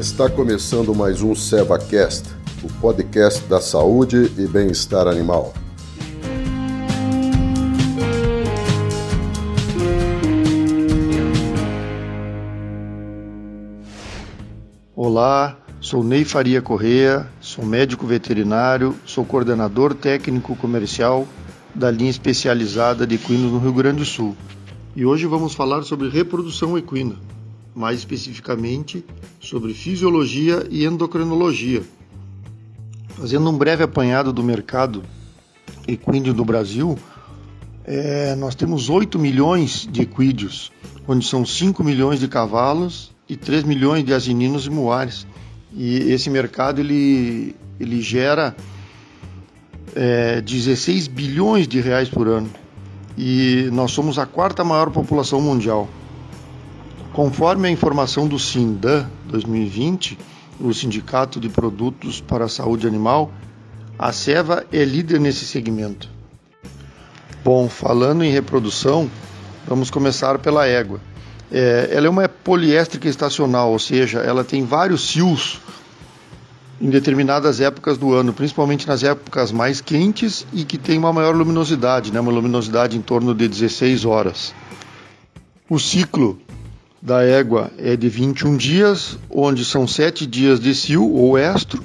Está começando mais um SevaCast, o podcast da saúde e bem-estar animal. Olá, sou Ney Faria Correia, sou médico veterinário, sou coordenador técnico comercial da linha especializada de equinos no Rio Grande do Sul. E hoje vamos falar sobre reprodução equina, mais especificamente sobre fisiologia e endocrinologia. Fazendo um breve apanhado do mercado equino do Brasil, é, nós temos 8 milhões de equídeos, onde são 5 milhões de cavalos e 3 milhões de asininos e muares. E esse mercado ele, ele gera é, 16 bilhões de reais por ano. E nós somos a quarta maior população mundial. Conforme a informação do SINDAN 2020, o Sindicato de Produtos para a Saúde Animal, a Seva é líder nesse segmento. Bom, falando em reprodução, vamos começar pela égua. É, ela é uma poliéstrica estacional, ou seja, ela tem vários cios em determinadas épocas do ano, principalmente nas épocas mais quentes e que tem uma maior luminosidade, né, uma luminosidade em torno de 16 horas. O ciclo da égua é de 21 dias, onde são 7 dias de cio ou estro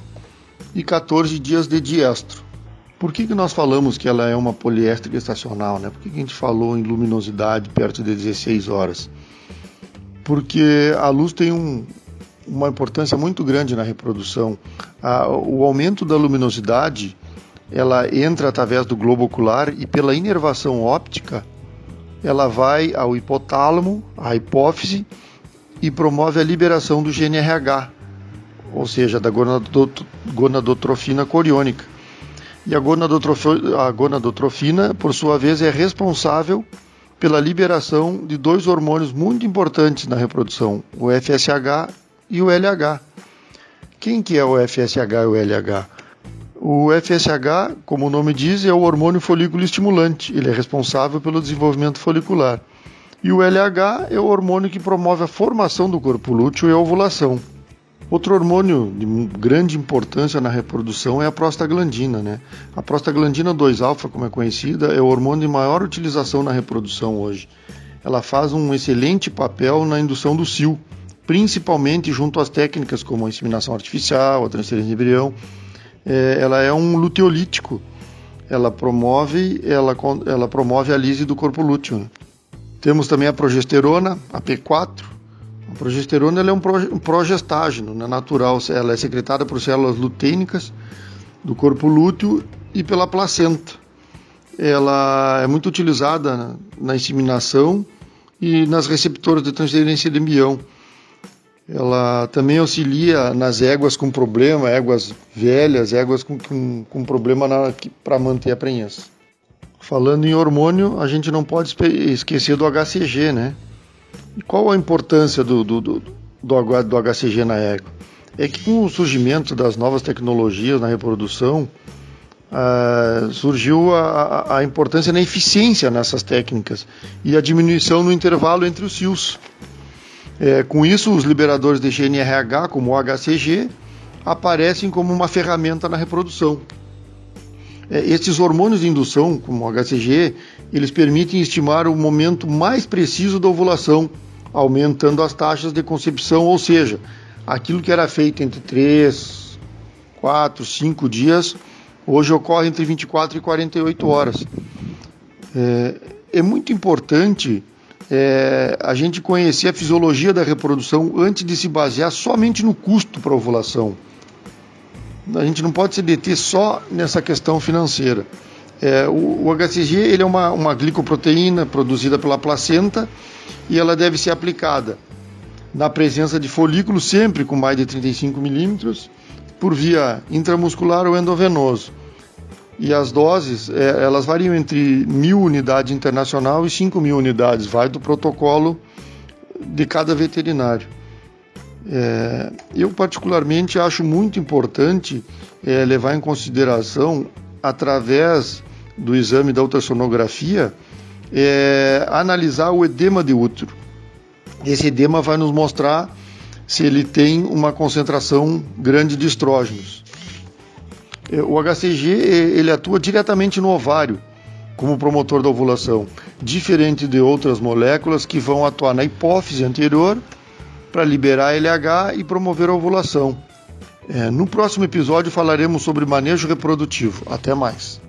e 14 dias de diestro. Por que, que nós falamos que ela é uma poliéstrica estacional? Né? Por que, que a gente falou em luminosidade perto de 16 horas? porque a luz tem um, uma importância muito grande na reprodução. A, o aumento da luminosidade ela entra através do globo ocular e pela inervação óptica ela vai ao hipotálamo, à hipófise e promove a liberação do GNRH, ou seja, da gonadotrofina coriônica. E a gonadotrofina, a gonadotrofina, por sua vez, é responsável pela liberação de dois hormônios muito importantes na reprodução, o FSH e o LH. Quem que é o FSH e o LH? O FSH, como o nome diz, é o hormônio folículo estimulante. Ele é responsável pelo desenvolvimento folicular. E o LH é o hormônio que promove a formação do corpo lúteo e a ovulação. Outro hormônio de grande importância na reprodução é a prostaglandina. Né? A prostaglandina 2-alfa, como é conhecida, é o hormônio de maior utilização na reprodução hoje. Ela faz um excelente papel na indução do cio, principalmente junto às técnicas como a inseminação artificial, a transferência de embrião. É, ela é um luteolítico. Ela promove, ela, ela promove a lise do corpo lúteo. Né? Temos também a progesterona, a P4, a progesterona é um progestágeno né, natural, ela é secretada por células lutênicas do corpo lúteo e pela placenta. Ela é muito utilizada na, na inseminação e nas receptoras de transferência de embrião. Ela também auxilia nas éguas com problema, éguas velhas, éguas com, com, com problema para manter a prenhez. Falando em hormônio, a gente não pode esquecer do HCG, né? E qual a importância do, do, do, do, do HCG na égua? É que com o surgimento das novas tecnologias na reprodução, Uh, surgiu a, a, importância na eficiência nessas técnicas e a diminuição no intervalo entre os cios. É, com isso, os liberadores de GNRH, como o HCG, aparecem como uma ferramenta na reprodução. É, esses hormônios de indução, como o HCG, eles permitem estimar o momento mais preciso da ovulação, aumentando as taxas de concepção, ou seja, aquilo que era feito entre 3, 4, 5 dias, hoje ocorre entre 24 e 48 horas. É, é muito importante é, a gente conhecer a fisiologia da reprodução antes de se basear somente no custo para a ovulação. A gente não pode se deter só nessa questão financeira. É, o, o, HCG ele é uma, uma glicoproteína produzida pela placenta e ela deve ser aplicada na presença de folículos sempre com mais de 35 milímetros por via intramuscular ou endovenoso. E as doses, é, elas variam entre mil unidades internacional e 5 mil unidades, vai do protocolo de cada veterinário. É, eu, particularmente, acho muito importante é, levar em consideração, através do exame da ultrassonografia, é, analisar o edema de útero. Esse edema vai nos mostrar se ele tem uma concentração grande de estrógenos. É, o HCG ele atua diretamente no ovário como promotor da ovulação, diferente de outras moléculas que vão atuar na hipófise anterior para liberar LH e promover a ovulação. É, no próximo episódio falaremos sobre manejo reprodutivo. Até mais.